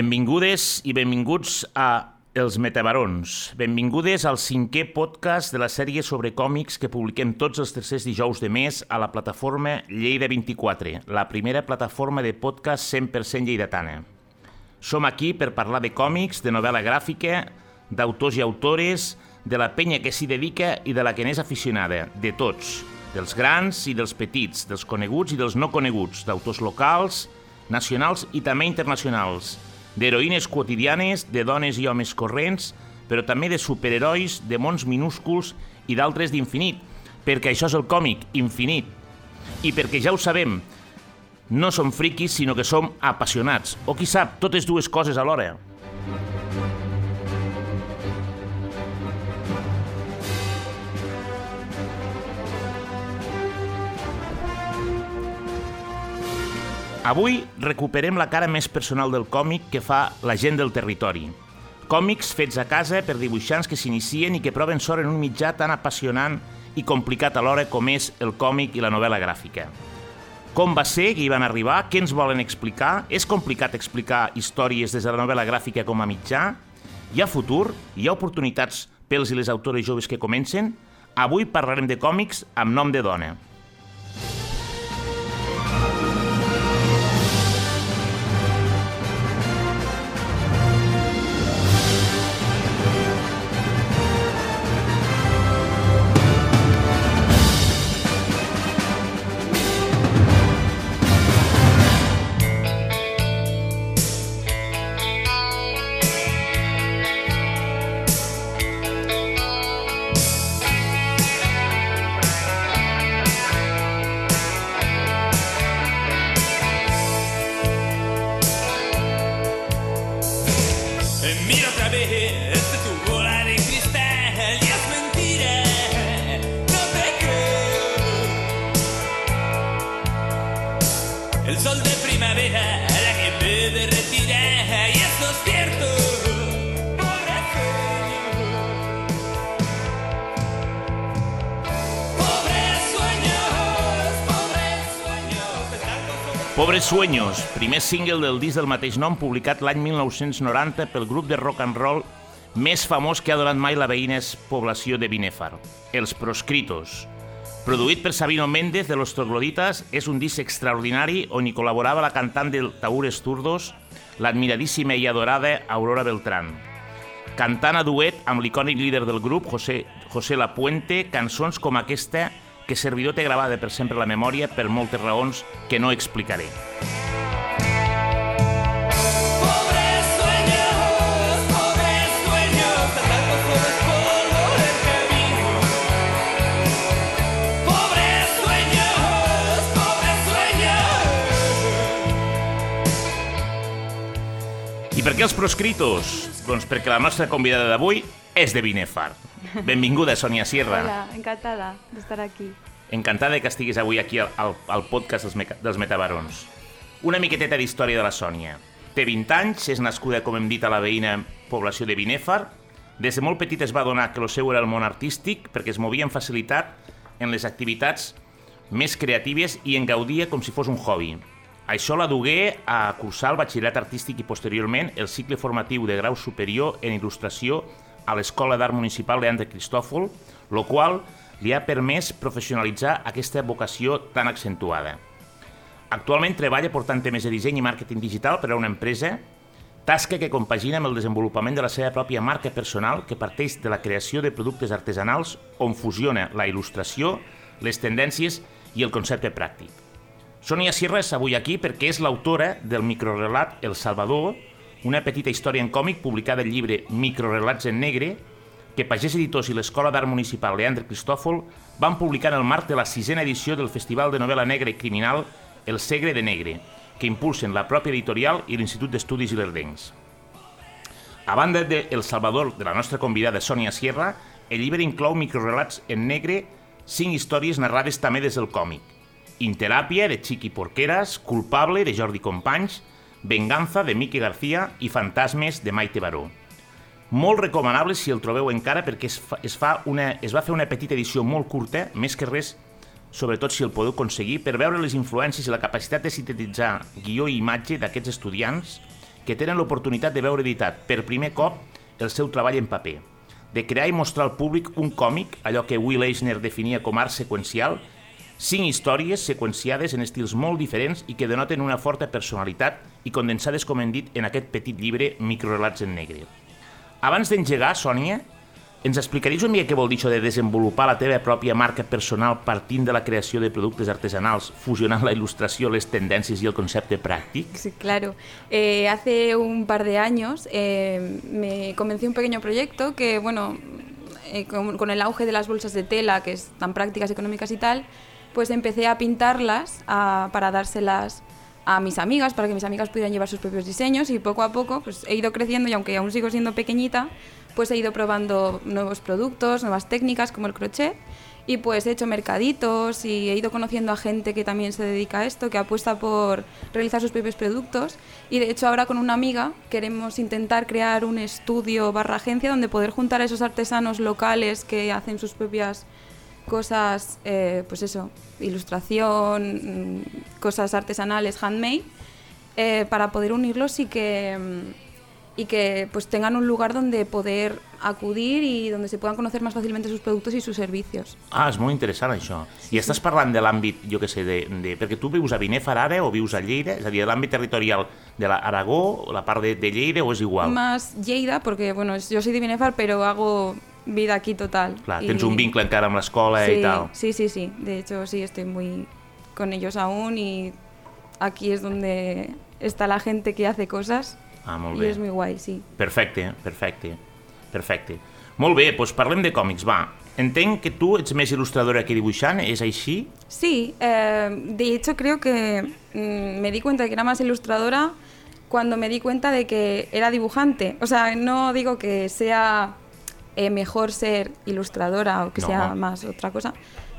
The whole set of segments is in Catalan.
Benvingudes i benvinguts a Els Metabarons. Benvingudes al cinquè podcast de la sèrie sobre còmics que publiquem tots els tercers dijous de mes a la plataforma Lleida 24, la primera plataforma de podcast 100% lleidatana. Som aquí per parlar de còmics, de novel·la gràfica, d'autors i autores, de la penya que s'hi dedica i de la que n'és aficionada, de tots, dels grans i dels petits, dels coneguts i dels no coneguts, d'autors locals, nacionals i també internacionals, d'heroïnes quotidianes, de dones i homes corrents, però també de superherois, de mons minúsculs i d'altres d'infinit, perquè això és el còmic, infinit. I perquè ja ho sabem, no som friquis, sinó que som apassionats, o qui sap, totes dues coses alhora. Avui recuperem la cara més personal del còmic que fa la gent del territori. Còmics fets a casa per dibuixants que s'inicien i que proven sort en un mitjà tan apassionant i complicat alhora com és el còmic i la novel·la gràfica. Com va ser que hi van arribar? Què ens volen explicar? És complicat explicar històries des de la novel·la gràfica com a mitjà? Hi ha futur? Hi ha oportunitats pels i les autores joves que comencen? Avui parlarem de còmics amb nom de dona. Pobres Sueños, primer single del disc del mateix nom publicat l'any 1990 pel grup de rock and roll més famós que ha donat mai la veïnes població de Binèfar, Els Proscritos. Produït per Sabino Méndez de Los Trogloditas, és un disc extraordinari on hi col·laborava la cantant del Taúres Turdos, l'admiradíssima i adorada Aurora Beltrán. Cantant a duet amb l'icònic líder del grup, José, José Lapuente, cançons com aquesta que servidor té gravada per sempre la memòria per moltes raons que no explicaré. I per què els proscritos? Doncs perquè la nostra convidada d'avui és de Binèfar. Benvinguda, Sònia Sierra. Hola, encantada de estar aquí. Encantada que estiguis avui aquí al, al, al podcast dels, meca, dels Metabarons. Una miqueteta d'història de la Sònia. Té 20 anys, és nascuda, com hem dit, a la veïna població de Binèfar. Des de molt petit es va donar que el seu era el món artístic perquè es movia amb facilitat en les activitats més creatives i en gaudia com si fos un hobby. Això la dugué a cursar el batxillerat artístic i posteriorment el cicle formatiu de grau superior en il·lustració a l'Escola d'Art Municipal Leandre Cristòfol, lo qual li ha permès professionalitzar aquesta vocació tan accentuada. Actualment treballa portant temes de disseny i màrqueting digital per a una empresa, tasca que compagina amb el desenvolupament de la seva pròpia marca personal que parteix de la creació de productes artesanals on fusiona la il·lustració, les tendències i el concepte pràctic. Sònia Sierra és avui aquí perquè és l'autora del microrelat El Salvador, una petita història en còmic publicada al llibre Microrelats en negre, que Pagès Editors i l'Escola d'Art Municipal Leandre Cristòfol van publicar en el marc de la sisena edició del Festival de Novel·la Negra i Criminal El Segre de Negre, que impulsen la pròpia editorial i l'Institut d'Estudis Ilerdencs. A banda de El Salvador, de la nostra convidada Sònia Sierra, el llibre inclou microrelats en negre, cinc històries narrades també des del còmic. Interàpia, de Chiqui Porqueras, Culpable, de Jordi Companys, Venganza, de Miqui García i Fantasmes, de Maite Baró. Molt recomanable si el trobeu encara perquè es fa, es, fa una, es va fer una petita edició molt curta, més que res, sobretot si el podeu aconseguir, per veure les influències i la capacitat de sintetitzar guió i imatge d'aquests estudiants que tenen l'oportunitat de veure editat per primer cop el seu treball en paper, de crear i mostrar al públic un còmic, allò que Will Eisner definia com art seqüencial, cinc històries seqüenciades en estils molt diferents i que denoten una forta personalitat i condensades, com hem dit, en aquest petit llibre Microrelats en negre. Abans d'engegar, Sònia, ens explicaries una mica què vol dir això de desenvolupar la teva pròpia marca personal partint de la creació de productes artesanals, fusionant la il·lustració, les tendències i el concepte pràctic? Sí, claro. Eh, hace un par de años eh, me comencé un pequeño proyecto que, bueno, eh, con, con el auge de las bolsas de tela, que es tan prácticas, económicas y tal, pues empecé a pintarlas para dárselas a mis amigas, para que mis amigas pudieran llevar sus propios diseños y poco a poco pues he ido creciendo y aunque aún sigo siendo pequeñita, pues he ido probando nuevos productos, nuevas técnicas como el crochet y pues he hecho mercaditos y he ido conociendo a gente que también se dedica a esto, que apuesta por realizar sus propios productos y de hecho ahora con una amiga queremos intentar crear un estudio barra agencia donde poder juntar a esos artesanos locales que hacen sus propias cosas, eh, pues eso, ilustración, mm, cosas artesanales, handmade, eh, para poder unirlos y que, mm, y que pues tengan un lugar donde poder acudir y donde se puedan conocer más fácilmente sus productos y sus servicios. Ah, és molt interessant això. I estàs parlant de l'àmbit, jo que sé, de, de, perquè tu vius a Binèfar ara o vius a Lleida, és a dir, l'àmbit territorial de l'Aragó, la part de, de Lleida o és igual? Más Lleida, porque bueno, yo soy de Binefar, pero hago vida aquí total. Clar, Y- tens un vincle encara amb l'escola sí, i tal. Sí, sí, sí. De hecho, sí, estoy muy con ellos aún y aquí es donde está la gente que hace cosas Ah, molt y bé. es muy guay, sí. Perfecte, perfecte, perfecte. Molt bé, doncs parlem de còmics, va. Entenc que tu ets més il·lustradora que dibuixant, és així? Sí, eh, de hecho creo que mm, me di cuenta que era más ilustradora cuando me di cuenta de que era dibujante. O sea, no digo que sea eh, mejor ser ilustradora o que No. sea más otra cosa,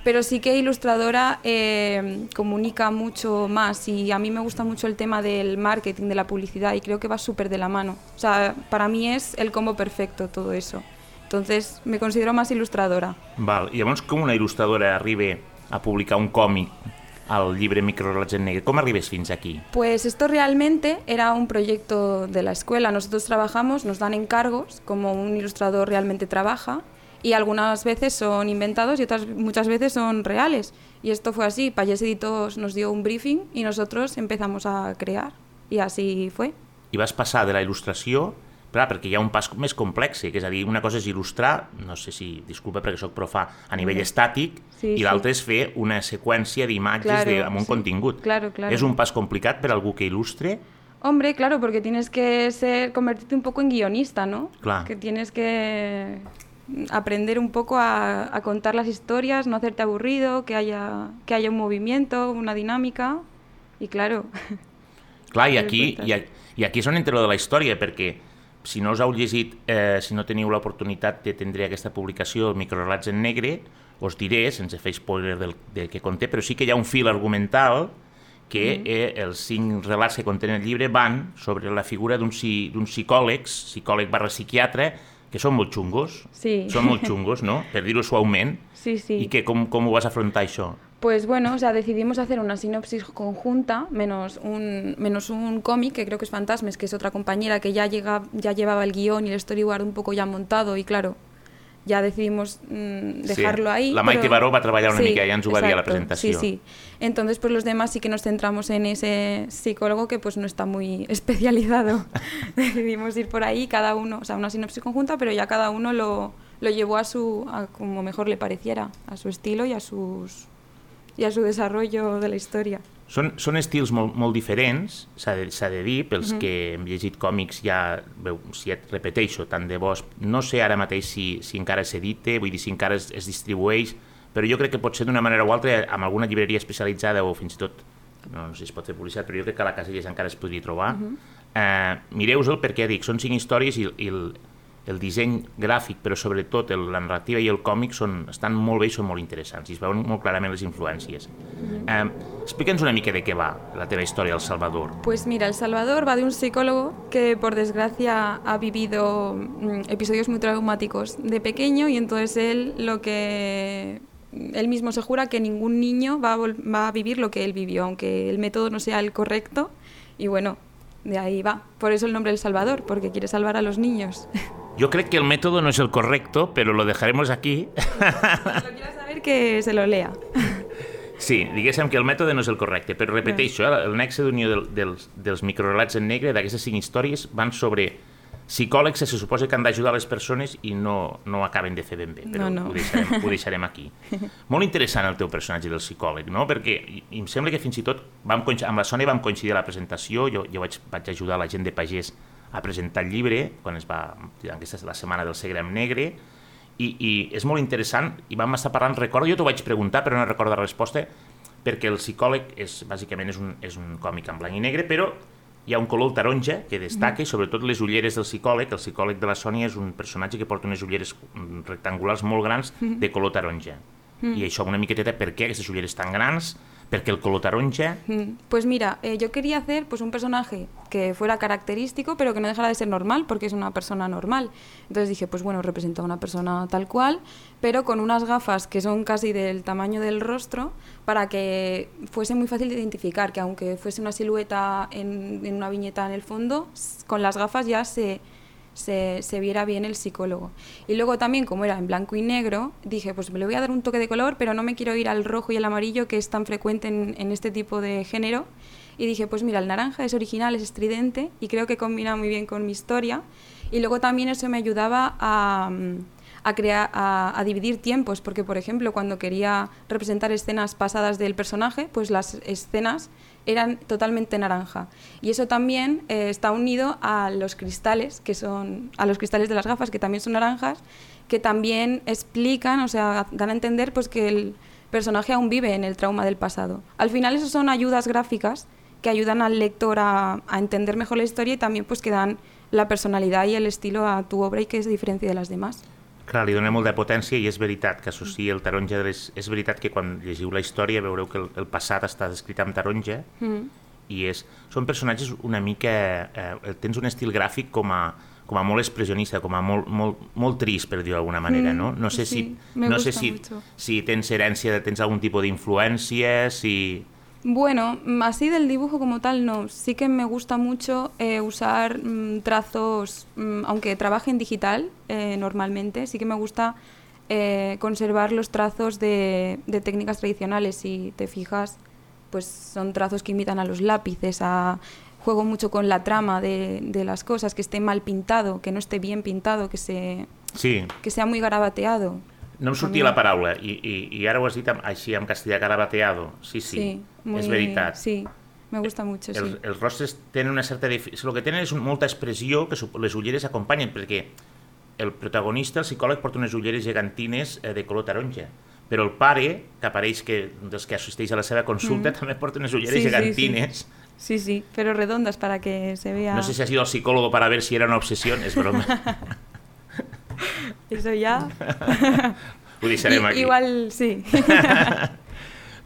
pero sí que ilustradora eh, comunica mucho más y a mí me gusta mucho el tema del marketing, de la publicidad y creo que va súper de la mano. O sea, para mí es el combo perfecto todo eso. Entonces me considero más ilustradora. Val. Llavors, com una il·lustradora arriba a publicar un còmic al llibre Microrelats en negre? Com arribes fins aquí? Pues esto realmente era un proyecto de la escuela. Nosotros trabajamos, nos dan encargos, como un ilustrador realmente trabaja, y algunas veces son inventados y otras muchas veces son reales. Y esto fue así. Payés Editos nos dio un briefing y nosotros empezamos a crear. Y así fue. I vas passar de la il·lustració, clar, perquè hi ha un pas més complex, que és a dir, una cosa és il·lustrar, no sé si, disculpa perquè sóc profà, a nivell estàtic, Sí, i l'altre és fer una seqüència d'imatges Claro, de, amb un sí. contingut. Claro, claro. És un pas complicat per algú que il·lustre? Hombre, claro, porque tienes que ser, convertirte un poco en guionista, ¿no? Claro. Que tienes que aprender un poco a, a contar las historias, no hacerte aburrido, que haya, que haya un movimiento, una dinámica. Y claro, Clar, i aquí, i, i aquí és on entra lo de la història, perquè si no us heu llegit, eh, si no teniu l'oportunitat de tindre aquesta publicació, el Microrelats en negre, us diré, sense fer spoiler del, del que conté, però sí que hi ha un fil argumental que eh, els cinc relats que contenen el llibre van sobre la figura d'un psi, d'un psicòlegs, psicòleg barra psiquiatre, que són molt xungos, Sí. són molt xungos, no?, per dir-ho suaument, sí, sí. i que com, com ho vas afrontar això? Pues bueno, o sea, decidimos hacer una sinopsis conjunta, menos un, menos un cómic, que creo que es Fantasmes, que es otra compañera que ya, llega, ya llevaba el guion y el storyboard un poco ya montado, y claro, ya decidimos mm, Sí. dejarlo ahí. La Maite pero- Baró va treballar una mica, ja ens ho va dir a la exacto, presentació. Sí, sí. Entonces, pues los demás sí que nos centramos en ese psicólogo que pues no está muy especializado. Decidimos ir por ahí, cada uno, o sea, una sinopsis conjunta, pero ya cada uno lo, lo llevó a su, a como mejor le pareciera, a su estilo y a sus i a su desarrollo de la història. Són, són estils molt, molt diferents, s'ha de, de dir, pels que hem llegit còmics ja, veu, si et repeteixo, tant de bo, no sé ara mateix si, si encara s'edita, vull dir, si encara es, es distribueix, però jo crec que pot ser d'una manera o altra amb alguna llibreria especialitzada o fins i tot, no, no sé si es pot fer publicitat, però jo crec que a la Caselles encara es podria trobar. Uh -huh. eh, Mireu-se'l perquè, dic, són cinc històries i, i el, el disseny gràfic, però sobretot el, la narrativa i el còmic són, estan molt bé i són molt interessants i es veuen molt clarament les influències. Eh, Explica'ns una mica de què va la teva història al Salvador. Pues mira, El Salvador va de un psicólogo que por desgracia ha vivido mm, episodios muy traumáticos de pequeño y entonces él lo que él mismo se jura que ningún niño va a, va a vivir lo que él vivió, aunque el método no sea el correcto. Y bueno, de ahí va. Por eso el nombre El Salvador, porque quiere salvar a los niños. Yo creo que el método no es el correcto, pero lo dejaremos aquí. Si lo quiera saber, que se lo lea. Sí, diguéssim que el mètode no és el correcte, però repeteixo, eh, el nexe d'unió del, dels, dels microrelats en negre, d'aquestes cinc històries, van sobre psicòlegs que se suposa que han d'ajudar les persones i no, no acaben de fer ben bé, però No, no. Ho, deixarem, ho deixarem aquí. Molt interessant el teu personatge del psicòleg, no? perquè i- i em sembla que fins i tot vam, amb la Sònia vam coincidir a la presentació, jo, jo vaig, vaig ajudar la gent de Pagès a presentar el llibre, quan es va, aquesta és la setmana del Segrem Negre, i, i és molt interessant, i vam estar parlant, recordo, jo t'ho vaig preguntar, però no recordo la resposta, perquè el psicòleg és, bàsicament és un, és un còmic en blanc i negre, però hi ha un color taronja que destaca, i sobretot les ulleres del psicòleg, el psicòleg de la Sònia és un personatge que porta unes ulleres mm, rectangulars molt grans de color taronja. I això una miqueteta, per què aquestes ulleres tan grans? Perquè el color. Mm, Pues mira, eh, yo quería hacer pues un personaje que fuera característico, pero que no dejara de ser normal, porque es una persona normal. Entonces dije, pues bueno, representa a una persona tal cual, pero con unas gafas que son casi del tamaño del rostro, para que fuese muy fácil de identificar, que aunque fuese una silueta en, una viñeta en el fondo, con las gafas ya se, se, viera bien el psicólogo. Y luego también, como era en blanco y negro, dije, pues me le voy a dar un toque de color, pero no me quiero ir al rojo y el amarillo, que es tan frecuente en, en este tipo de género. Y dije, pues mira, el naranja es original, es estridente, y creo que combina muy bien con mi historia. Y luego también eso me ayudaba a, mm, a, dividir tiempos, porque por ejemplo, cuando quería representar escenas pasadas del personaje, pues las escenas eran totalmente naranja. Y eso también eh, está unido a los cristales, que son a los cristales de las gafas, que también son naranjas, que también explican, o sea, dan a entender pues que el personaje aún vive en el trauma del pasado. Al final, eso son ayudas gráficas que ayudan al lector a, entender mejor la historia y también pues que dan la personalidad y el estilo a tu obra y que se diferencia de las demás. Clar, li dona molt de potència i és veritat que associa el taronja de les... És veritat que quan llegiu la història veureu que el, el passat està descrit amb taronja Mm. i és, són personatges una mica... Eh, tens un estil gràfic com a, com a molt expressionista, com a molt, molt, molt trist, per dir-ho d'alguna manera, Mm, no? No sé, sí, si, no sé si, mucho. si tens herència, tens algun tipus d'influència, si... Bueno, así del dibujo como tal no. Sí que me gusta mucho eh, usar mm, trazos, mm, aunque trabaje en digital eh, normalmente, sí que me gusta eh, conservar los trazos de, de técnicas tradicionales. Si te fijas, pues son trazos que imitan a los lápices, a, juego mucho con la trama de, de las cosas, que esté mal pintado, que no esté bien pintado, que, se, Sí, que sea muy garabateado. No em sortia la paraula i, i, i ara ho has dit amb, així en castellà garabateado. Sí, sí, muy- és veritat. Sí, me gusta mucho, els, sí. els rostres tenen una certa... El que tenen és molta expressió que les ulleres acompanyen, perquè el protagonista, el psicòleg, porta unes ulleres gegantines eh, de color taronja, però el pare, que apareix que, dels que assisteix a la seva consulta, també porta unes ulleres Mm. Sí, sí, gegantines. Sí, sí, pero redondas para que se vea. No sé si ha sido el psicólogo para ver si era una obsesión, és broma. Eso ya. Ho deixarem I- aquí. Igual sí.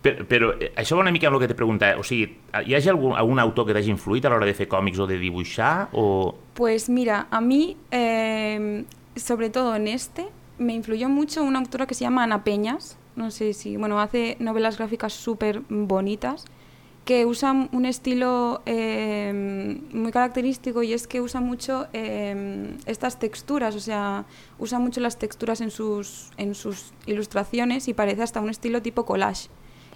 Però, però eh, això va una mica amb el que te preguntava. O sigui, hi ha algun, algun autor que t'hagi influït a l'hora de fer còmics o de dibuixar? O... Pues mira, a mí, eh, sobre todo en este, me influyó mucho una autora que se llama Ana Peñas. No sé si, bueno, hace novelas gráficas súper bonitas que usa un estilo eh, muy característico y es que usa mucho eh, estas texturas, o sea, usa mucho las texturas en sus, en sus ilustraciones y parece hasta un estilo tipo collage.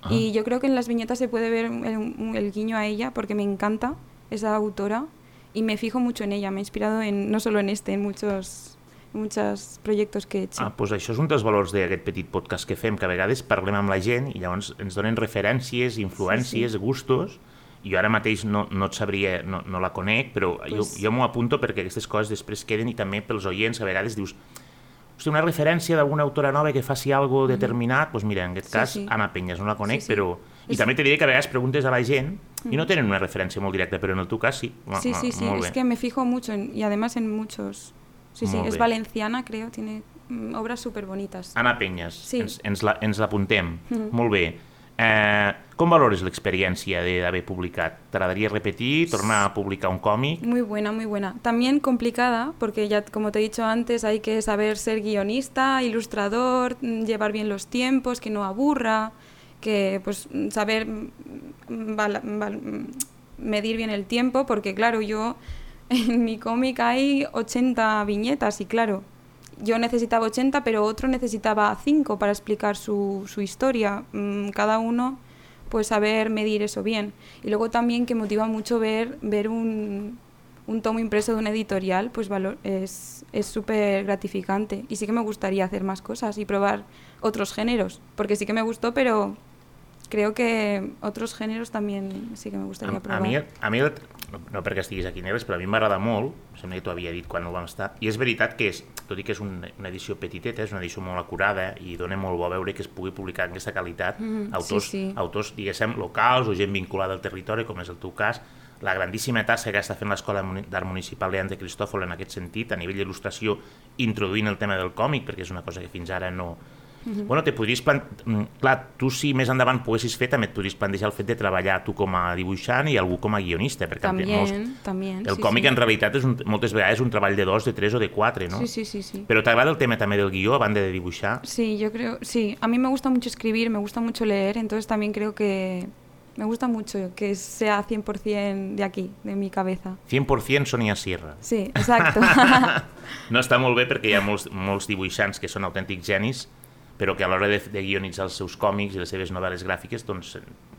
Y yo creo que en las viñetas se puede ver el, el guiño a ella porque me encanta esa autora y me fijo mucho en ella. Me ha inspirado en, no solo en este, en muchos, muchos proyectos que he hecho. Ah, doncs això és un dels valors d'aquest petit podcast que fem, que a vegades parlem amb la gent i llavors ens donen referències, influències, sí, sí. gustos, jo ara mateix no, no et sabria, no, no la conec, però pues... jo, Pues- jo m'ho apunto perquè aquestes coses després queden i també pels oients a vegades dius Hosti, una referència d'alguna autora nova que faci algo determinat, doncs mira, en aquest Sí, cas, sí. Anna Penyes, no la conec, Sí, sí. però... I És- també te diré que a vegades preguntes a la gent i no tenen una referència molt directa, però en el teu cas sí. Ma- Sí, sí, sí, molt es que me fijo mucho en- y además en muchos. Sí, sí, Molt es bé. valenciana, creo, tiene mm, obras súper bonitas. Anna Penyes, Sí. ens, ens la- ens l'apuntem. Mhm. Molt bé. Eh, com valores l'experiència de- d'haver publicat? T'agradaria repetir, tornar a publicar un còmic? Muy buena, muy buena. También complicada, porque ya, como te he dicho antes, hay que saber ser guionista, ilustrador, mm, llevar bien los tiempos, que no aburra, que pues mm, saber mm, mm, medir bien el tiempo, porque claro, yo en mi cómic hay 80 viñetas y claro, yo necesitaba 80, pero otro necesitaba 5 para explicar su, su historia. Mm, Cada uno, pues saber medir eso bien. Y luego también que motiva mucho ver, ver un, un tomo impreso de una editorial, pues valor, es es súper gratificante. Y sí que me gustaría hacer más cosas y probar otros géneros, porque sí que me gustó, pero creo que otros géneros también sí que me gustaría A, a probar. mi, a mi, no, perquè estiguis aquí negres, però a mi m'agrada molt, sembla que t'ho havia dit quan ho vam estar, i és veritat que, és, tot i que és un, una edició petiteta, és una edició molt acurada i dona molt bo veure que es pugui publicar en aquesta qualitat Mhm, autors, sí, sí. autors, diguéssim, locals o gent vinculada al territori, com és el teu cas, la grandíssima tasca que està fent l'Escola d'Art Municipal Leandre Cristòfol en aquest sentit, a nivell d'il·lustració, introduint el tema del còmic, perquè és una cosa que fins ara no... Mhm. Bueno, te podries plan... mm, Clar, tu si més endavant poguessis fer, també et podries plantejar el fet de treballar tu com a dibuixant i algú com a guionista, perquè También, también. el sí, còmic sí. en realitat és un, moltes vegades un treball de dos, de tres o de quatre, no? Sí, sí, sí, sí. Però t'agrada el tema també del guió, a banda de dibuixar? Sí, yo creo, sí, a mí me gusta mucho escribir, me gusta mucho leer, entonces también creo que me gusta mucho que sea 100% de aquí, de mi cabeza. 100% Sonia Sierra. Sí, exacto. No està molt bé perquè hi ha molts, molts dibuixants que són autèntics genis, però que a l'hora de, de guionitzar els seus còmics i les seves novel·les gràfiques doncs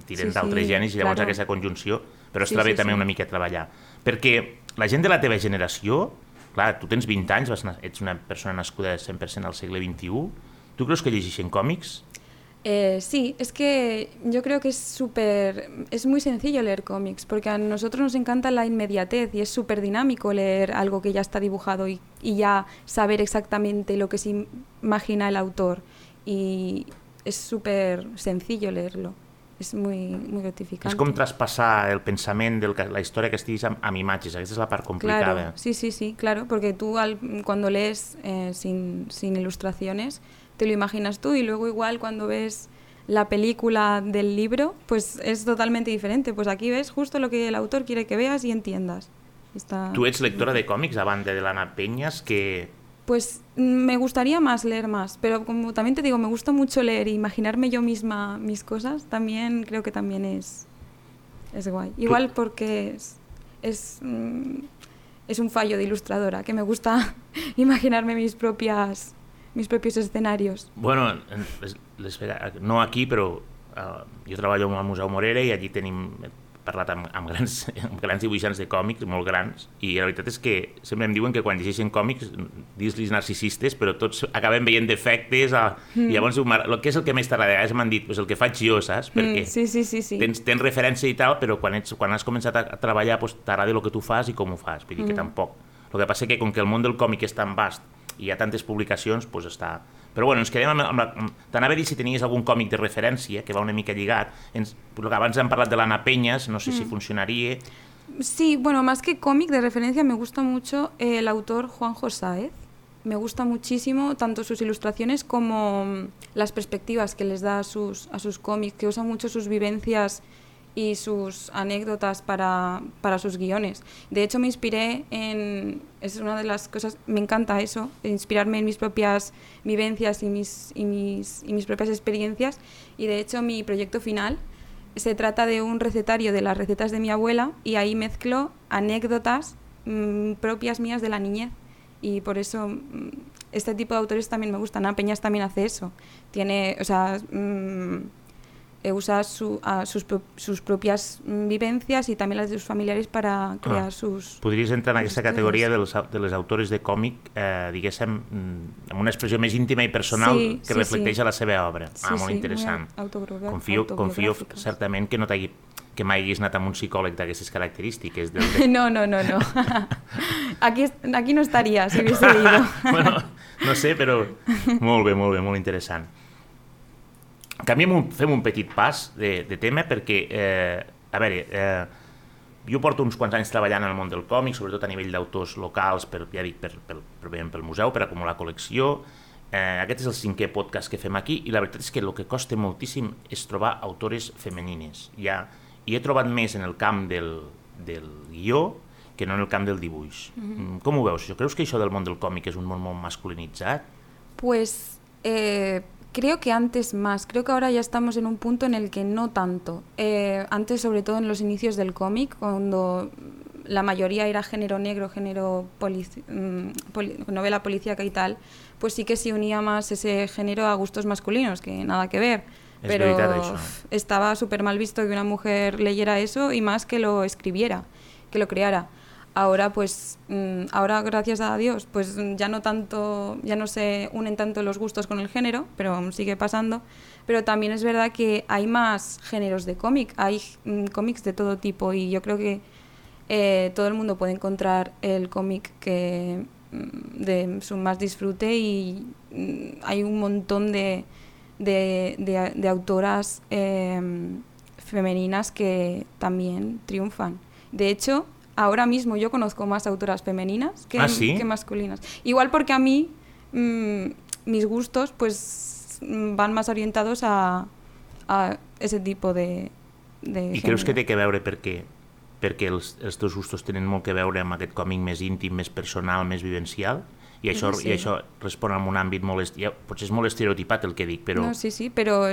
tiren Sí, sí, d'altres genis i llavors claro. aquesta conjunció, però Sí, està bé sí, també sí. una mica treballar. Perquè la gent de la teva generació, clar, tu tens 20 anys, vas, ets una persona nascuda 100% al segle XXI, tu creus que llegeixen còmics? Eh, sí, es que yo creo que es súper, es muy sencillo leer cómics, porque a nosotros nos encanta la inmediatez y es súper dinámico leer algo que ya está dibujado y, y ya saber exactamente lo que se im- imagina el autor. Y es súper sencillo leerlo, es muy, muy gratificante. És com traspassar el pensament de la història que estiguis amb, amb imatges, aquesta és la part complicada. Claro, sí, sí, sí, claro, porque tú al, cuando lees eh, sin, sin ilustraciones te lo imaginas tú y luego igual cuando ves la película del libro, pues es totalmente diferente. Pues aquí ves justo lo que el autor quiere que veas y entiendas. Está... Tu ets lectora de còmics a banda de l'Anna Peñas, que Pues mm, me gustaría más leer más, pero como también te digo, me gusta mucho leer e imaginarme yo misma mis cosas, también creo que también es, es guay. Igual porque es, es, mm, es un fallo de ilustradora, que me gusta imaginarme mis propias mis propios escenarios. Bueno, no aquí, però uh, jo treballo al Museu Morera i allí tenim parlat amb, amb, grans, amb grans dibuixants de còmics, molt grans, i la veritat és que sempre em diuen que quan llegeixen còmics, dis-los narcisistes, però tots acaben veient defectes, a, mm. i llavors diu, "Mare, el que és el que més t'agrada? A m'han dit, pues el que faig jo, saps? Perquè Mm, sí, sí, sí, sí. tens, tens referència i tal, però quan, ets, quan has començat a, treballar pues, t'agrada el que tu fas i com ho fas, vull dir que tampoc. El que passa que com que el món del còmic és tan vast i hi ha tantes publicacions, pues està... Però bueno, ens quedem amb, amb la... T'anava a dir si tenies algun còmic de referència, que va una mica lligat. Ens, que abans hem parlat de l'Anna Peñas, no sé si funcionaria. Sí, bueno, más que cómic de referencia, me gusta mucho el autor Juanjo Sáez. Me gusta muchísimo tanto sus ilustraciones como mm, las perspectivas que les da a sus, a sus cómics, que usa mucho sus vivencias y sus anécdotas para, para sus guiones. De hecho, me inspiré en... Es una de las cosas... Me encanta eso, inspirarme en mis propias vivencias y mis, y mis, y mis propias experiencias. Y de hecho, mi proyecto final se trata de un recetario de las recetas de mi abuela y ahí mezclo anécdotas mm, propias mías de la niñez. Y por eso mm, este tipo de autores también me gustan. Ana Peñas también hace eso. Tiene, o sea, mm, eh, usa su- a sus, sus propias mm, vivencias y también las de sus familiares para crear Ah. sus... Podries entrar en aquesta categoria dels, de les autores de còmic, eh, diguéssim, mm, amb una expressió més íntima i personal Sí, que sí, reflecteix sí. a la seva obra. Sí, ah, molt sí, interessant. Confio, confio certament que no t'hagi que mai haguis anat amb un psicòleg d'aquestes característiques. Del, de... No, no, no, no. aquí, aquí no estaría si hubiese ido. bueno, no sé, però molt bé, molt bé, molt interessant. Canviem un, fem un petit pas de, de tema perquè, eh, a veure, eh, jo porto uns quants anys treballant en el món del còmic, sobretot a nivell d'autors locals, per, ja dic, per, per, per, per, pel museu, per acumular col·lecció. Eh, aquest és el cinquè podcast que fem aquí i la veritat és que el que costa moltíssim és trobar autores femenines. Ja, I he trobat més en el camp del, del guió que no en el camp del dibuix. Mm -hmm. Com ho veus? això? Creus que això del món del còmic és un món molt masculinitzat? Pues eh, Creo que antes más, creo que ahora ya estamos en un punto en el que no tanto. Eh, antes, sobre todo en los inicios del cómic, cuando la mayoría era género negro, género polici- mm, poli- novela policíaca y tal, pues sí que se unía más ese género a gustos masculinos, que nada que ver. Es Pero estaba súper mal visto que una mujer leyera eso y más que lo escribiera, que lo creara. Ahora, pues, mm, ahora gracias a Dios, pues mm, ya no tanto, ya no se unen tanto los gustos con el género, pero sigue pasando. Pero también es verdad que hay más géneros de cómic, hay mm, cómics de todo tipo y yo creo que eh, todo el mundo puede encontrar el cómic que de su más disfrute y hay un montón de, de, de- de autoras eh, femeninas que también triunfan. De hecho, ahora mismo yo conozco más autoras femeninas que, ¿Ah, sí? que masculinas. Igual porque a mí mm, mis gustos pues mm, van más orientados a, a ese tipo de, de I creus que té que veure perquè, perquè els, els teus gustos tenen molt que veure amb aquest còmic més íntim, més personal, més vivencial? I això, Sí. i això respon a un àmbit molt... Ja, potser és molt estereotipat el que dic, però No, sí, sí, pero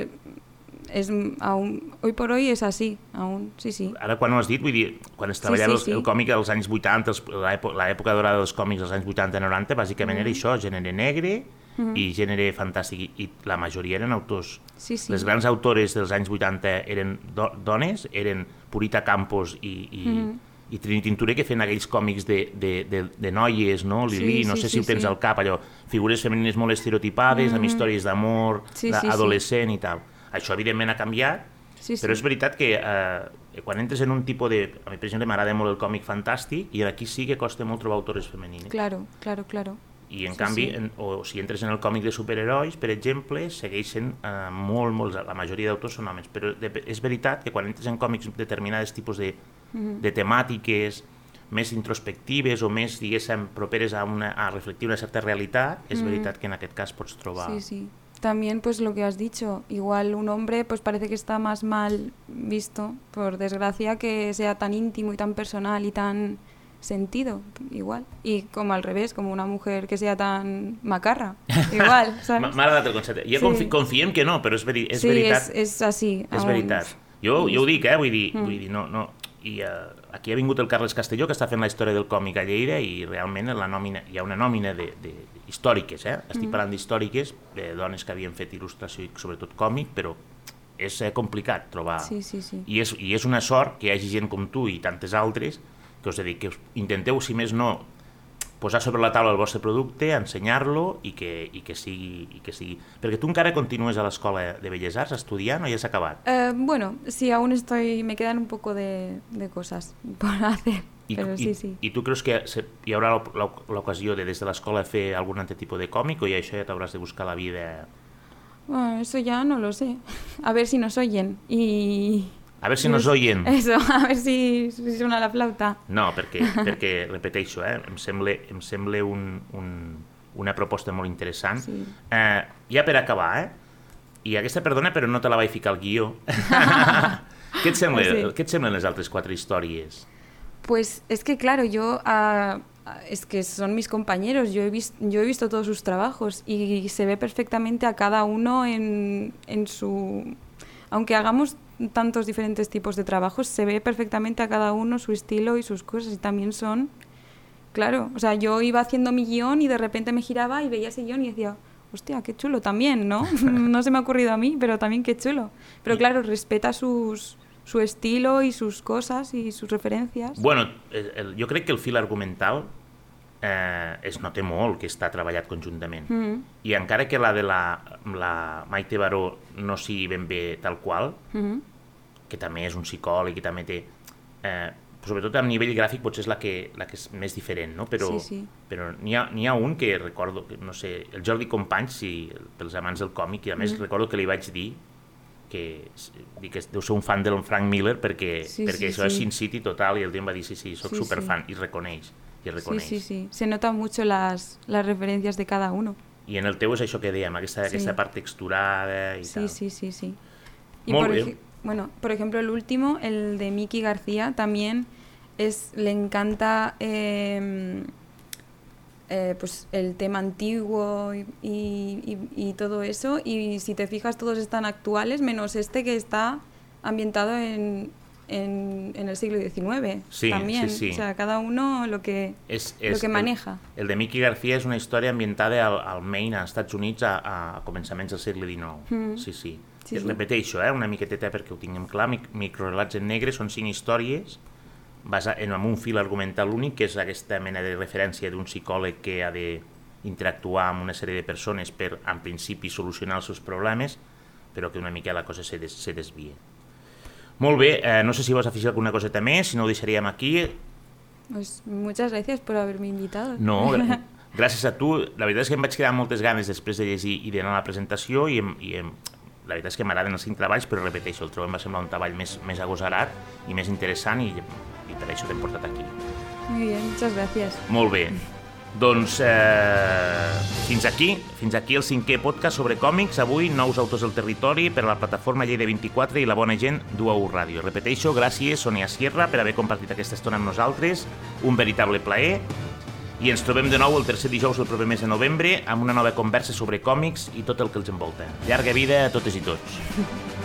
es aún, hoy por hoy es así, aún, sí, sí. ara quan ho has dit, vull dir, quan es treballava sí, sí. el, el còmic dels anys 80, els- l'èpo- l'època dorada dels còmics dels anys 80 i 90, bàsicament era això, gènere negre i gènere fantàstic, i, la majoria eren autors. Sí, sí. Les grans autores dels anys 80 eren do, dones, eren Purita Campos i, i, i Trini Tinture que feien aquells còmics de, de, de, de noies, no? Lili, Sí, no sí, sé sí, si ho tens sí. al cap, allò, figures femenines molt estereotipades, amb històries d'amor, Sí, sí, sí. d'adolescent i tal. Això, evidentment, ha canviat, Sí, sí. però és veritat que eh, quan entres en un tipus de... A mi, per exemple, m'agrada molt el còmic fantàstic i aquí sí que costa molt trobar autores femenines. Claro, claro, claro. I en Sí, canvi, sí. En, o si entres en el còmic de superherois, per exemple, segueixen eh, molt, molts, la majoria d'autors són homes, però de, és veritat que quan entres en còmics determinades tipus de, de temàtiques més introspectives o més, diguéssim, properes a, una, a reflectir una certa realitat, és veritat que en aquest cas pots trobar... Sí, sí. También, pues lo que has dicho, igual un hombre, pues parece que está más mal visto, por desgracia, que sea tan íntimo y tan personal y tan sentido, igual. Y como al revés, como una mujer que sea tan macarra, igual, ¿sabes? m'ha agradat el concepte. Jo Sí. confi confiem que no, però és, veri és sí, veritat. es, es así. És aún. veritat. Jo, jo ho dic, eh? Vull dir, Mm. vull dir no, no. I uh, aquí ha vingut el Carles Castelló, que està fent la història del còmic a Lleida, i realment la nòmina, hi ha una nòmina de, de, històriques, eh? Mm. Estic parlant d'històriques, de dones que havien fet il·lustració i sobretot còmic, però és eh, complicat trobar... Sí, sí, sí. I és, I és una sort que hi hagi gent com tu i tantes altres que us dediqueu, intenteu, si més no, posar sobre la taula el vostre producte, ensenyar-lo i, que, i, que sigui, i que sigui... Perquè tu encara continues a l'Escola de Belles Arts estudiant o ja s'ha acabat? Eh, bueno, sí, aún estoy, me quedan un poco de, de cosas por hacer, I, pero i, sí, sí. I tu creus que se, hi haurà l'oc- l'oc- l'ocasió de des de l'escola fer algun altre tipus de còmic o ja això ja t'hauràs de buscar la vida... Bueno, eso ya no lo sé. A ver si nos oyen y... A veure si nos oyen. Eso, a ver si, si suena la flauta. No, perquè, perquè repeteixo, eh, em sembla, em sembla un, un, una proposta molt interessant. Sí. Eh, ja per acabar, eh? I aquesta, perdona, però no te la vaig ficar al guió. què, et sembla, Sí. què et semblen les altres quatre històries? Pues es que claro, yo ah, ah, es que son mis compañeros, yo he, vis- yo he visto todos sus trabajos y se ve perfectamente a cada uno en, en su... Aunque hagamos tantos diferentes tipos de trabajos, se ve perfectamente a cada uno su estilo y sus cosas y también son... Claro, o sea, yo iba haciendo mi guion y de repente me giraba y veía ese guion y decía, hostia, qué chulo también, ¿no? no se me ha ocurrido a mí, pero también qué chulo. Pero claro, respeta sus, su estilo y sus cosas y sus referencias. Bueno, el, jo crec que el fil argumental eh, es nota molt que està treballat conjuntament. Mm, I encara que la de la, la Maite Baró no sigui ben bé tal qual, mhm. que també és un psicòleg i també té... Eh, sobretot a nivell gràfic potser és la que, la que és més diferent, no? Però, Sí, sí. però n'hi ha, ha un que recordo, que no sé, el Jordi Companys, si, pels amants del còmic, i a més recordo que li vaig dir que, dic que deu ser un fan del Frank Miller perquè, Sí, perquè sí, això és sí. Sin City total i el tio em va dir sí, sí, soc Sí, superfan i reconeix, i Sí, reconeix. sí, sí. Se notan mucho las, las referencias de cada uno. I en el teu és això que dèiem, aquesta, Sí. aquesta part texturada i Sí, tal. sí, sí, sí. Y Muy por bien. ej- bueno, por ejemplo, el último, el de Miki García, también es, le encanta eh, eh, pues el tema antiguo y, y- y- y todo eso. Y si te fijas, todos están actuales, menos este que está ambientado en, en, en el siglo XIX. Sí, también. sí, sí. O sea, cada uno lo que, És, lo és, que maneja. El, el de Mickey García és una història ambientada al, al Maine, als Estats Units, a, a començaments del segle XIX. Mm. Sí, sí. Sí, sí. repeteixo, eh, una miqueteta perquè ho tinguem clar, mic microrelats en negre són cinc històries basa, en, un fil argumental únic, que és aquesta mena de referència d'un psicòleg que ha de interactuar amb una sèrie de persones per, en principi, solucionar els seus problemes, però que una mica la cosa se, des, se desvia. Molt bé, eh, no sé si vols afegir alguna coseta més, si no ho deixaríem aquí. Pues muchas gracias por haberme invitado. No, gràcies a tu. La veritat és que em vaig quedar moltes ganes després de llegir i d'anar a la presentació i, em, i em, la veritat és que m'agraden els cinc treballs, però repeteixo, el trobo em va semblar un treball més, més agosarat i més interessant i, i per això t'hem portat aquí. Muy bien, muchas gracias. Molt bé. Doncs eh, fins aquí, fins aquí el cinquè podcast sobre còmics. Avui, nous autors del territori per a la plataforma Lleida 24 i la bona gent d'UAU Ràdio. Repeteixo, gràcies Sonia Sierra per haver compartit aquesta estona amb nosaltres. Un veritable plaer. I ens trobem de nou el tercer dijous del proper mes de novembre amb una nova conversa sobre còmics i tot el que els envolta. Llarga vida a totes i tots.